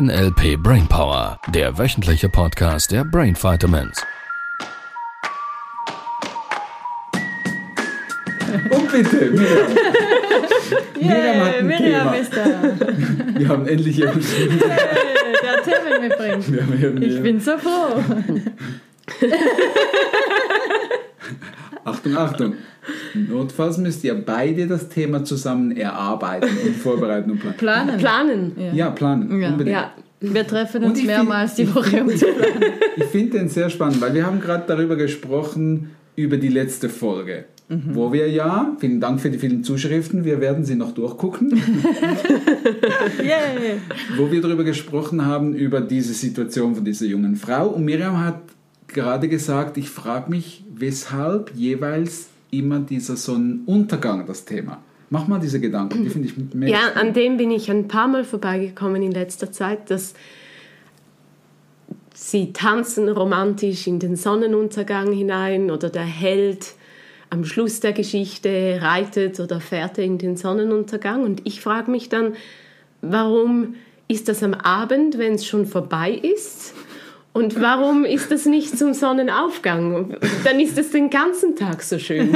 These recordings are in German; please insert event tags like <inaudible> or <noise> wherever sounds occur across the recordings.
NLP Brainpower, der wöchentliche Podcast der Brain Vitamins. Und <laughs> bitte, Miriam. <laughs> Miriam hat ein Miriam Thema. ist da. <laughs> Wir haben endlich jemanden. Der Themen mitbringt. Wir haben hier- Ich bin so froh. Achtung, Achtung. Notfalls müsst ihr beide das Thema zusammen erarbeiten und <laughs> vorbereiten und planen. Planen. Planen. Ja, planen. Ja. Unbedingt. Ja. Wir treffen uns mehrmals find- die Woche, um zu planen. <laughs> Ich finde den sehr spannend, weil wir haben gerade darüber gesprochen, über die letzte Folge. Wo wir ja, vielen Dank für die vielen Zuschriften, wir werden sie noch durchgucken, <laughs> Yay. wo wir darüber gesprochen haben, über diese Situation von dieser jungen Frau. Und Miriam hat gerade gesagt, ich frage mich, weshalb jeweils immer dieser Sonnenuntergang das Thema. Mach mal diese Gedanken, die finde ich mega Ja, spannend. an dem bin ich ein paar Mal vorbeigekommen in letzter Zeit, dass sie tanzen romantisch in den Sonnenuntergang hinein oder der Held am Schluss der Geschichte reitet oder fährt in den Sonnenuntergang. Und ich frage mich dann, warum ist das am Abend, wenn es schon vorbei ist? Und <laughs> warum ist das nicht zum Sonnenaufgang? Dann ist es den ganzen Tag so schön.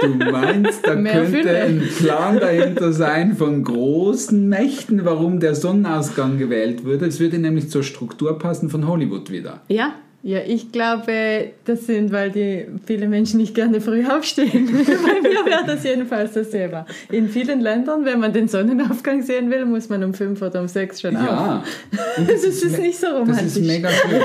Du meinst, da <laughs> Mehr könnte Fülle. ein Plan dahinter sein von großen Mächten, warum der Sonnenausgang gewählt würde. Es würde nämlich zur Struktur passen von Hollywood wieder. Ja, Ja, ich glaube, das sind, weil die viele Menschen nicht gerne früh aufstehen. <laughs> Bei mir wäre das jedenfalls das Thema. In vielen Ländern, wenn man den Sonnenaufgang sehen will, muss man um fünf oder um sechs schon auf. Ja. Und Das ist nicht so Das romantisch. ist mega schön.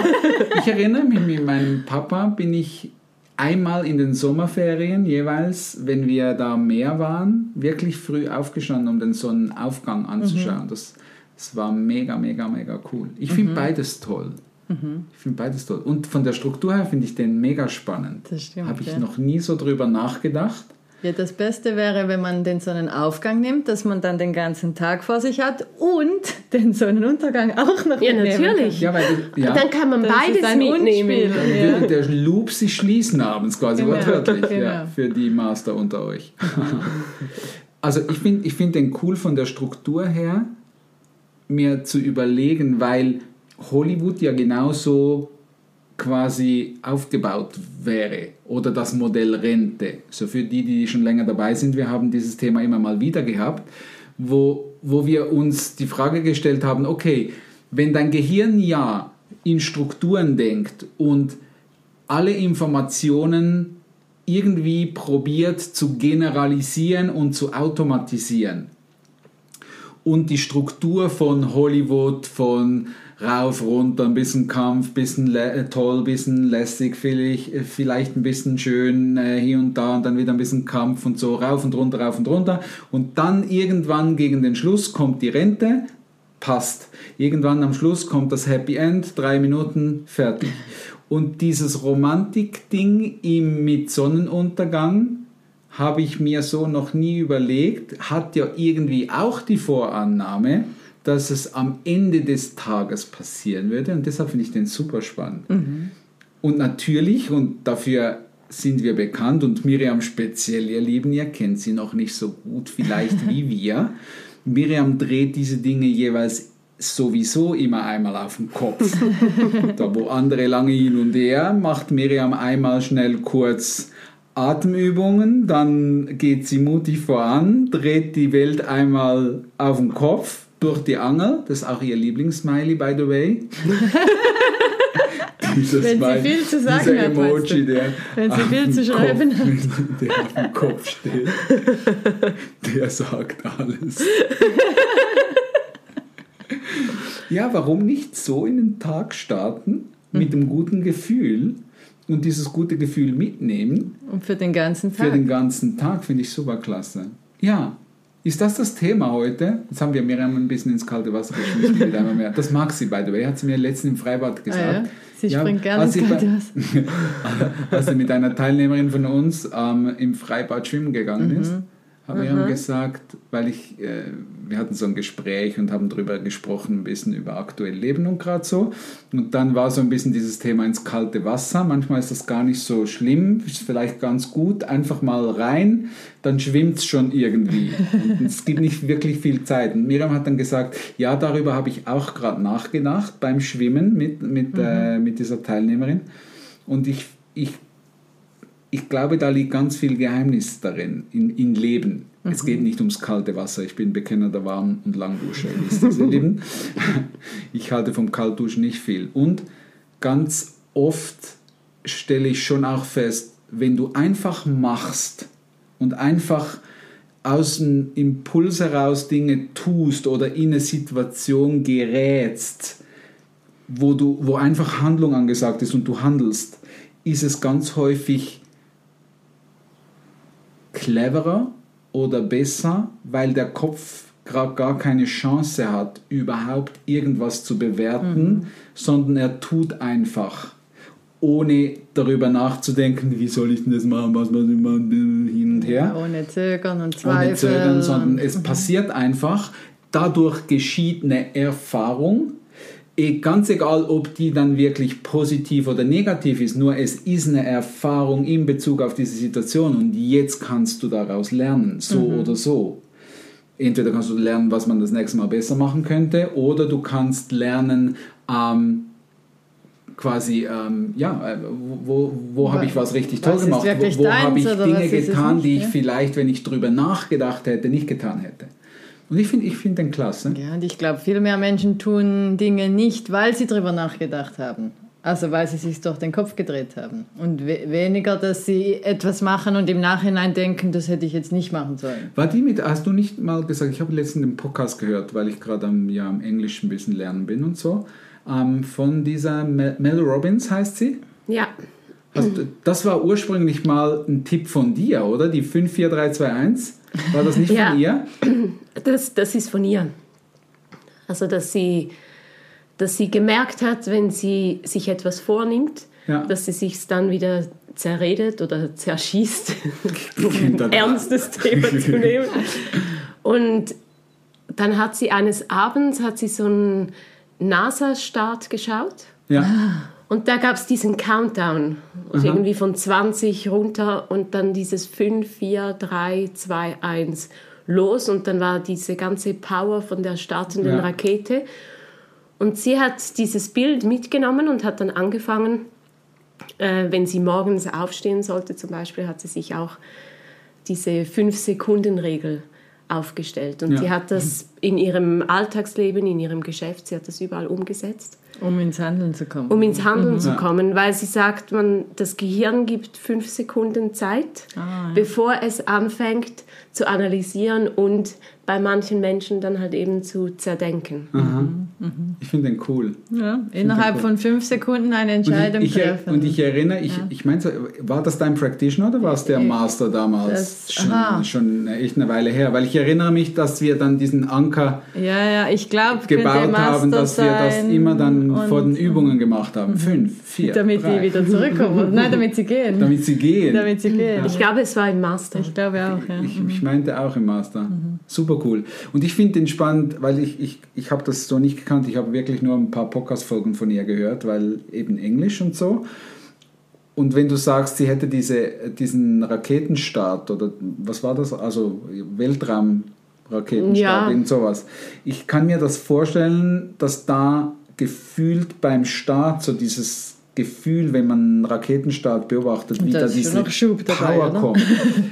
Ich erinnere mich, mit meinem Papa bin ich einmal in den Sommerferien jeweils, wenn wir da am Meer waren, wirklich früh aufgestanden, um den Sonnenaufgang anzuschauen. Das, das war mega, mega, mega cool. Ich finde beides toll. Ich finde beides toll. Und von der Struktur her finde ich den mega spannend. Das stimmt, Habe ich ja. noch nie so drüber nachgedacht. Ja, das Beste wäre, wenn man den Sonnenaufgang nimmt, dass man dann den ganzen Tag vor sich hat und <laughs> den Sonnenuntergang auch noch ja mitnehmen natürlich. Ja, weil ja, Dann kann man Das beides mitnehmen. Dann Ja. würde der Loop sich schließen abends quasi Genau, wortwörtlich ja, genau. für die Master unter euch. also ich finde ich find den cool von der Struktur her, mir zu überlegen, weil Hollywood ja genauso quasi aufgebaut wäre oder das Modell Rente. So für die, die schon länger dabei sind, wir haben dieses Thema immer mal wieder gehabt, wo, wo wir uns die Frage gestellt haben, okay, wenn dein Gehirn ja in Strukturen denkt und alle Informationen irgendwie probiert zu generalisieren und zu automatisieren, und die Struktur von Hollywood, von rauf, runter, ein bisschen Kampf, bisschen lä- äh, toll, bisschen lässig, vielleicht, äh, vielleicht ein bisschen schön äh, hier und da und dann wieder ein bisschen Kampf und so rauf und runter, rauf und runter. Und dann irgendwann gegen den Schluss kommt die Rente, passt. Irgendwann am Schluss kommt das Happy End, drei Minuten, fertig. Und dieses Romantik-Ding mit Sonnenuntergang habe ich mir so noch nie überlegt, hat ja irgendwie auch die Vorannahme, dass es am Ende des Tages passieren würde. Und deshalb finde ich den super spannend. Und natürlich, und dafür sind wir bekannt, und Miriam speziell, ihr Lieben, ihr kennt sie noch nicht so gut vielleicht <laughs> wie wir. Miriam dreht diese Dinge jeweils sowieso immer einmal auf den Kopf. <laughs> da wo andere lange hin und her, macht Miriam einmal schnell kurz Atemübungen, dann geht sie mutig voran, dreht die Welt einmal auf den Kopf durch die Angel. Das ist auch ihr Lieblingssmiley, by the way. <laughs> Dieses Wenn sie Smiley, viel zu sagen dieser hat? Emoji, der Wenn sie viel dem zu schreiben <laughs> Kopf, der auf dem Kopf steht, der sagt alles. <laughs> Ja, warum nicht so in den Tag starten mit einem guten Gefühl und dieses gute Gefühl mitnehmen Und für den ganzen für Tag. den ganzen Tag, finde ich super klasse. Ja, ist das das Thema heute? Jetzt haben wir Miriam ein bisschen ins kalte Wasser geschmissen. mit einmal mehr. Das mag sie, by the way, hat sie mir letztens im Freibad gesagt. Ah ja? Sie springt gerne ins kalte Wasser. <laughs> als sie mit einer Teilnehmerin von uns ähm, im Freibad schwimmen gegangen ist, hat Miriam gesagt, weil ich, äh, wir hatten so ein Gespräch und haben darüber gesprochen, ein bisschen über aktuell Leben und gerade so. Und dann war so ein bisschen dieses Thema ins kalte Wasser. Manchmal ist das gar nicht so schlimm, ist vielleicht ganz gut, einfach mal rein, dann schwimmt es schon irgendwie. Und es gibt nicht wirklich viel Zeit. Und Miriam hat dann gesagt, ja, darüber habe ich auch gerade nachgedacht beim Schwimmen mit, mit, äh, mit dieser Teilnehmerin. Und ich, ich ich glaube, da liegt ganz viel Geheimnis darin, in, in Leben. Mhm. Es geht nicht ums kalte Wasser. Ich bin bekennender Warm- und Lieben. <laughs> Ich halte vom Kaltduschen nicht viel. Und ganz oft stelle ich schon auch fest, wenn du einfach machst und einfach aus dem Impuls heraus Dinge tust oder in eine Situation gerätst, wo, du, wo einfach Handlung angesagt ist und du handelst, ist es ganz häufig cleverer oder besser, weil der Kopf gerade gar keine Chance hat, überhaupt irgendwas zu bewerten, mhm. sondern er tut einfach, ohne darüber nachzudenken, wie soll ich denn das machen, was muss ich machen, hin und her. Ja, ohne Zögern und Zweifel. Ohne Zögern, sondern es passiert einfach. Dadurch geschieht eine Erfahrung, ganz egal, ob die dann wirklich positiv oder negativ ist, nur es ist eine Erfahrung in Bezug auf diese Situation und jetzt kannst du daraus lernen, so mhm. oder so. Entweder kannst du lernen, was man das nächste Mal besser machen könnte, oder du kannst lernen, ähm, quasi, ähm, ja, äh, wo, wo habe ich was richtig toll was gemacht, wo, wo habe ich Dinge getan, die ich ja? vielleicht, wenn ich drüber nachgedacht hätte, nicht getan hätte. Und ich finde ich find den klasse. Ja, und ich glaube, viel mehr Menschen tun Dinge nicht, weil sie darüber nachgedacht haben. Also weil sie sich durch den Kopf gedreht haben. Und we weniger, dass sie etwas machen und im Nachhinein denken, das hätte ich jetzt nicht machen sollen. War die mit, hast du nicht mal gesagt, ich habe letztens den Podcast gehört, weil ich gerade am, ja, am Englisch ein bisschen lernen bin und so, ähm, von dieser Mel, Mel Robbins heißt sie? Ja. Also, das war ursprünglich mal ein Tipp von dir, oder? Die 54321. War das nicht ja, von ihr? Das, das ist von ihr. Also, dass sie, dass sie gemerkt hat, wenn sie sich etwas vornimmt, ja. dass sie sich dann wieder zerredet oder zerschießt, um <laughs> ein ernstes Thema zu <laughs> nehmen. Und dann hat sie eines Abends hat sie so einen NASA-Start geschaut. Ja. Und da gab es diesen Countdown, also irgendwie von 20 runter und dann dieses 5, 4, 3, 2, 1 los und dann war diese ganze Power von der startenden ja. Rakete. Und sie hat dieses Bild mitgenommen und hat dann angefangen, äh, wenn sie morgens aufstehen sollte zum Beispiel, hat sie sich auch diese 5-Sekunden-Regel aufgestellt. Und ja. sie hat das in ihrem Alltagsleben, in ihrem Geschäft, sie hat das überall umgesetzt. Um ins Handeln zu kommen. Um ins Handeln mhm. zu kommen, weil sie sagt, man, das Gehirn gibt fünf Sekunden Zeit, ah, ja. bevor es anfängt zu analysieren und bei manchen Menschen dann halt eben zu zerdenken. Mhm. Mhm. Ich finde den cool. Ja, innerhalb cool. von fünf Sekunden eine Entscheidung und ich, ich, treffen. Und ich erinnere, ich, ja. ich meine, war das dein Practitioner oder war es der Master damals? Das, schon, schon echt eine Weile her, weil ich erinnere mich, dass wir dann diesen Anker ja, ja, ich glaub, gebaut haben, dass wir das immer dann vor den Übungen gemacht haben. Fünf, vier, Damit drei. die wieder zurückkommen. Nein, damit sie gehen. Damit sie gehen. Damit sie gehen. Ich glaube, es war im Master. Ich glaube auch, ja. Ich, ich meinte auch im Master. Mhm. Super cool. Und ich finde den spannend, weil ich, ich, ich habe das so nicht gekannt. Ich habe wirklich nur ein paar Podcast-Folgen von ihr gehört, weil eben Englisch und so. Und wenn du sagst, sie hätte diese, diesen Raketenstart oder was war das? Also Weltraumraketenstart, ja. irgend sowas. Ich kann mir das vorstellen, dass da gefühlt beim Start so dieses Gefühl, wenn man einen Raketenstart beobachtet, wie da diese dabei, Power oder? kommt,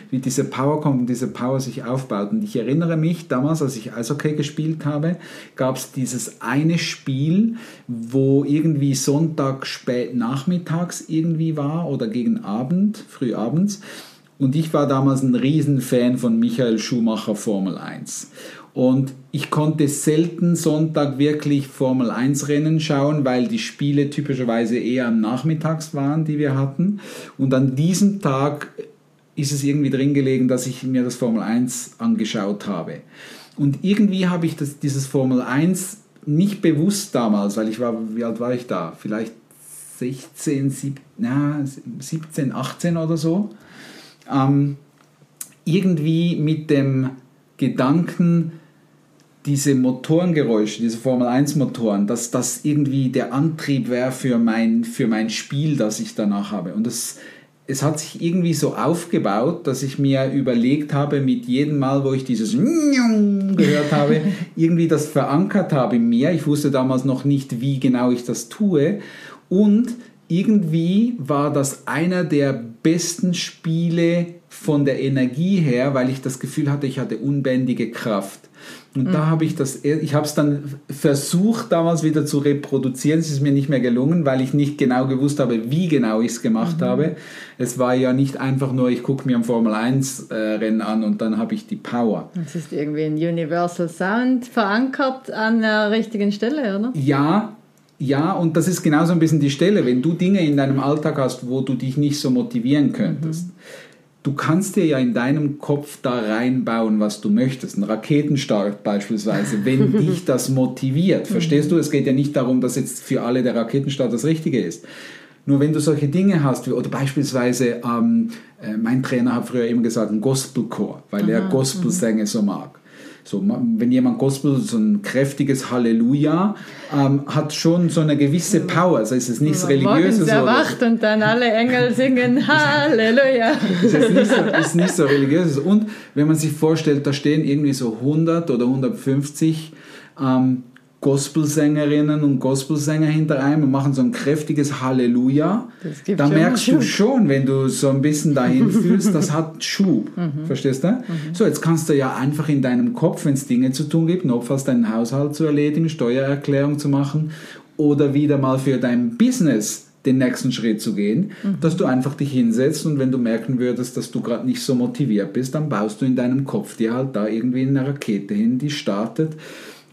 wie diese Power kommt und diese Power sich aufbaut. Und ich erinnere mich damals, als ich Eishockey gespielt habe, gab es dieses eine Spiel, wo irgendwie Sonntag spät nachmittags irgendwie war oder gegen Abend, früh abends. Und ich war damals ein Riesenfan von Michael Schumacher Formel 1. Und ich konnte selten Sonntag wirklich Formel 1 Rennen schauen, weil die Spiele typischerweise eher am Nachmittags waren, die wir hatten. Und an diesem Tag ist es irgendwie drin gelegen, dass ich mir das Formel 1 angeschaut habe. Und irgendwie habe ich das, dieses Formel 1 nicht bewusst damals, weil ich war, wie alt war ich da? Vielleicht 16, 17, na, 17 18 oder so. Ähm, irgendwie mit dem Gedanken, diese Motorengeräusche, diese Formel 1 Motoren, dass das irgendwie der Antrieb wäre für mein, für mein Spiel, das ich danach habe. Und das, es hat sich irgendwie so aufgebaut, dass ich mir überlegt habe, mit jedem Mal, wo ich dieses <laughs> gehört habe, irgendwie das verankert habe in mir. Ich wusste damals noch nicht, wie genau ich das tue. Und irgendwie war das einer der besten Spiele von der Energie her, weil ich das Gefühl hatte, ich hatte unbändige Kraft. Und mhm. da habe ich das, ich habe es dann versucht damals wieder zu reproduzieren. Es ist mir nicht mehr gelungen, weil ich nicht genau gewusst habe, wie genau ich es gemacht mhm. habe. Es war ja nicht einfach nur, ich gucke mir ein Formel 1 äh, Rennen an und dann habe ich die Power. Das ist irgendwie ein Universal Sound verankert an der richtigen Stelle, oder? Ja, ja, und das ist genauso ein bisschen die Stelle, wenn du Dinge in deinem Alltag hast, wo du dich nicht so motivieren könntest. Mhm du kannst dir ja in deinem Kopf da reinbauen, was du möchtest. Ein Raketenstart beispielsweise, wenn <laughs> dich das motiviert. Verstehst du? Es geht ja nicht darum, dass jetzt für alle der Raketenstart das Richtige ist. Nur wenn du solche Dinge hast, oder beispielsweise, ähm, äh, mein Trainer hat früher immer gesagt, ein Gospelchor, weil Aha, er Gospelsänger so mag. So, wenn jemand Gospel, so ein kräftiges Halleluja, ähm, hat schon so eine gewisse Power. Also ist es nichts Religiöses. Morgens erwacht so. und dann alle Engel singen <laughs> Halleluja. Es ist nicht, so, ist nicht so religiöses. Und wenn man sich vorstellt, da stehen irgendwie so 100 oder 150 ähm, Gospelsängerinnen und Gospelsänger hinter einem und machen so ein kräftiges Halleluja, da merkst du schon, wenn du so ein bisschen dahin <laughs> fühlst, das hat Schub. Mhm. Verstehst du? Mhm. So, jetzt kannst du ja einfach in deinem Kopf, wenn es Dinge zu tun gibt, notfalls deinen Haushalt zu erledigen, Steuererklärung zu machen oder wieder mal für dein Business den nächsten Schritt zu gehen, mhm. dass du einfach dich hinsetzt und wenn du merken würdest, dass du gerade nicht so motiviert bist, dann baust du in deinem Kopf dir halt da irgendwie eine Rakete hin, die startet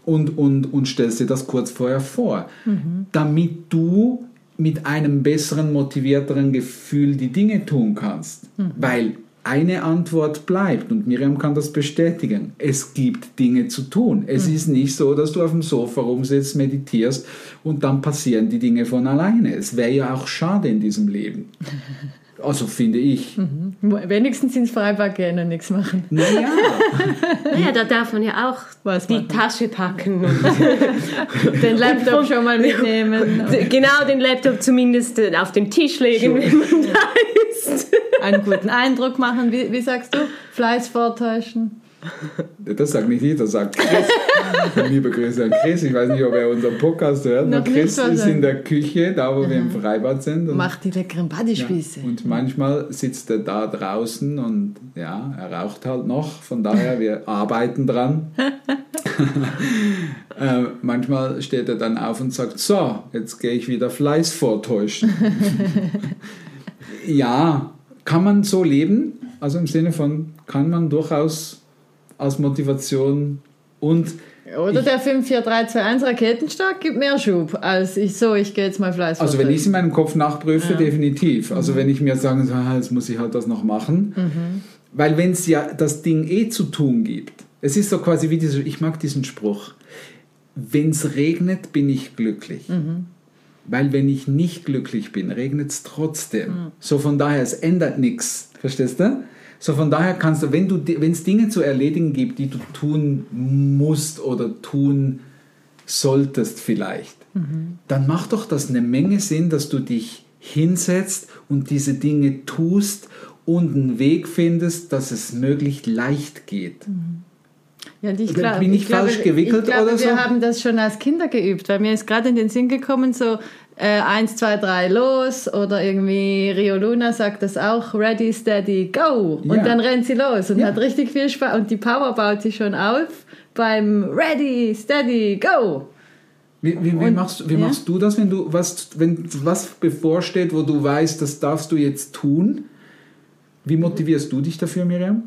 und, und, und stellst dir das kurz vorher vor, mhm. damit du mit einem besseren, motivierteren Gefühl die Dinge tun kannst. Mhm. Weil eine Antwort bleibt und Miriam kann das bestätigen. Es gibt Dinge zu tun. Es mhm. ist nicht so, dass du auf dem Sofa rumsitzt, meditierst und dann passieren die Dinge von alleine. Es wäre ja auch schade in diesem Leben. <laughs> Also finde ich. Mhm. Wenigstens ins Freibad gehen und nichts machen. Naja. naja, <laughs> da darf man ja auch Was die machen? Tasche packen. Und <laughs> den Laptop schon mal mitnehmen. Genau, den Laptop zumindest auf den Tisch legen, wenn man da ist. Einen guten Eindruck machen. Wie, wie sagst du? Fleiß vortäuschen. Das sagt nicht jeder, das sagt Chris. <laughs> Liebe Grüße an Chris. Ich weiß nicht, ob er unseren Podcast hört. Noch Chris ist in der Küche, da wo Aha. wir im Freibad sind. Und, Macht die leckeren Bodyspieße. Ja, und manchmal sitzt er da draußen und ja, er raucht halt noch. Von daher, wir <laughs> arbeiten dran. <laughs> äh, manchmal steht er dann auf und sagt, so, jetzt gehe ich wieder Fleiß vortäuschen. ja, kann man so leben? Also im Sinne von, kann man durchaus als Motivation und oder der 54321 Raketenstart gibt mehr Schub als ich so, ich gehe jetzt mal Fleiß Also wenn ich es in meinem Kopf nachprüfe, ja. definitiv. Also mhm. wenn ich mir sage, so, jetzt muss ich halt das noch machen. Mhm. Weil wenn es ja das Ding eh zu tun gibt, es ist so quasi wie dieser, ich mag diesen Spruch, wenn es regnet, bin ich glücklich. Mhm. Weil wenn ich nicht glücklich bin, regnet es trotzdem. Mhm. So von daher, es ändert nichts. Verstehst du? So von daher kannst du, wenn du, wenn es Dinge zu erledigen gibt, die du tun musst oder tun solltest vielleicht, mhm. dann macht doch das eine Menge Sinn, dass du dich hinsetzt und diese Dinge tust und einen Weg findest, dass es möglichst leicht geht. Mhm. Ja, ich glaub, bin ich, ich falsch glaube, gewickelt ich glaube, oder so? Wir haben das schon als Kinder geübt, weil mir ist gerade in den Sinn gekommen, so äh, 1, 2, 3, los oder irgendwie Rio Luna sagt das auch, ready, steady, go und ja. dann rennt sie los und ja. hat richtig viel Spaß und die Power baut sich schon auf beim ready, steady, go. Wie, wie, wie, und, machst, wie ja? machst du das, wenn du was, wenn was bevorsteht, wo du weißt, das darfst du jetzt tun? Wie motivierst du dich dafür, Miriam?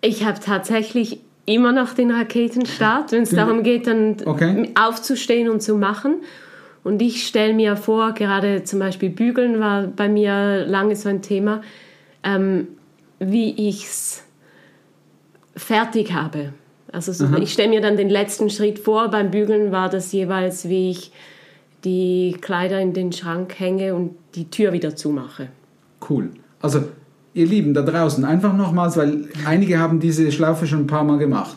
Ich habe tatsächlich immer noch den Raketenstart, wenn es darum geht, dann okay. aufzustehen und zu machen. Und ich stelle mir vor, gerade zum Beispiel Bügeln war bei mir lange so ein Thema, ähm, wie ich es fertig habe. Also so, ich stelle mir dann den letzten Schritt vor. Beim Bügeln war das jeweils, wie ich die Kleider in den Schrank hänge und die Tür wieder zumache. Cool. Also ihr Lieben da draußen, einfach nochmals, weil einige haben diese Schlaufe schon ein paar Mal gemacht.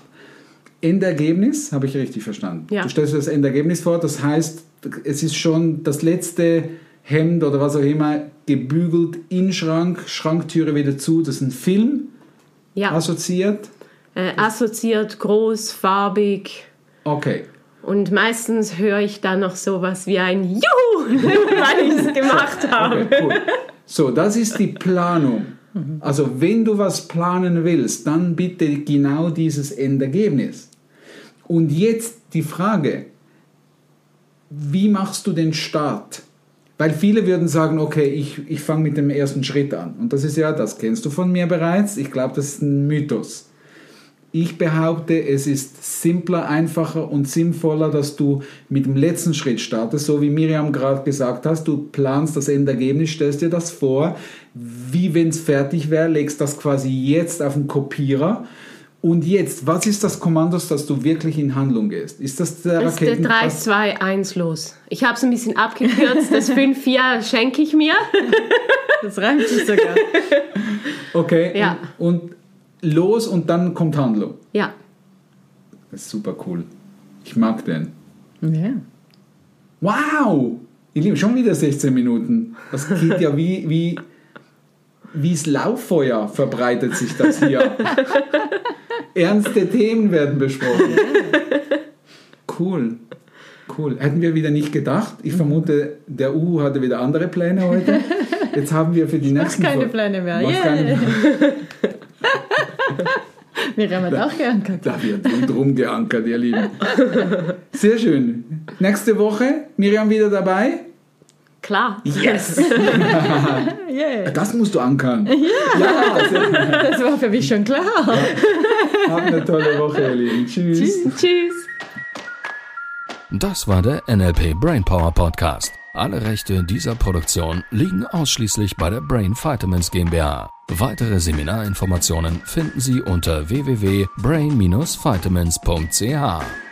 Endergebnis, habe ich richtig verstanden. Ja. Du stellst dir das Endergebnis vor, das heißt, es ist schon das letzte Hemd oder was auch immer gebügelt in Schrank, Schranktüre wieder zu, das ist ein Film Ja, assoziiert. äh, assoziiert, groß, farbig. Okay. Und meistens höre ich dann noch sowas wie ein Juhu, <laughs> weil ich es gemacht <laughs> habe. Okay, cool. So, das ist die Planung. Also, wenn du was planen willst, dann bitte genau dieses Endergebnis. Und jetzt die Frage, wie machst du den Start? Weil viele würden sagen, okay, ich, ich fange mit dem ersten Schritt an. Und das ist ja, das kennst du von mir bereits. Ich glaube, das ist ein Mythos. Ich behaupte, es ist simpler, einfacher und sinnvoller, dass du mit dem letzten Schritt startest, so wie Miriam gerade gesagt hast. Du planst das Endergebnis, stellst dir das vor, wie wenn es fertig wäre, legst das quasi jetzt auf den Kopierer. Und jetzt, was ist das Kommando, dass du wirklich in Handlung gehst? Ist das der Das ist der Raketen? 3, was- 2, 1 los. Ich habe es ein bisschen abgekürzt. Das <laughs> 5, 4 schenke ich mir. <laughs> Das reimt sich sogar. Okay. Ja. Und, und los und dann kommt Handlung. Ja, Das ist super cool. Ich mag den. Ja. Wow! Ihr Lieben, schon wieder 16 Minuten. Das geht ja wie, wie, wie's Lauffeuer verbreitet sich das hier. <laughs> Ernste Themen werden besprochen. Cool. Cool. Hätten wir wieder nicht gedacht. Ich vermute, der Uhu hatte wieder andere Pläne heute. Jetzt haben wir für die Mach nächsten keine Pläne mehr. Yeah. keine- Miriam <laughs> hat auch gern gehabt. Da wird rundherum geankert, ihr Lieben. Sehr schön. Nächste Woche, Miriam wieder dabei. Klar. Yes! <laughs> Yeah. Das musst du ankern. Ja! sehr, Das war für mich schon klar. Habt eine tolle Woche, ihr Lieben. Tschüss. Tschüss. Das war der NLP Brainpower Podcast. Alle Rechte dieser Produktion liegen ausschließlich bei der Brain Vitamins GmbH. Weitere Seminarinformationen finden Sie unter www.brain-vitamins.ch.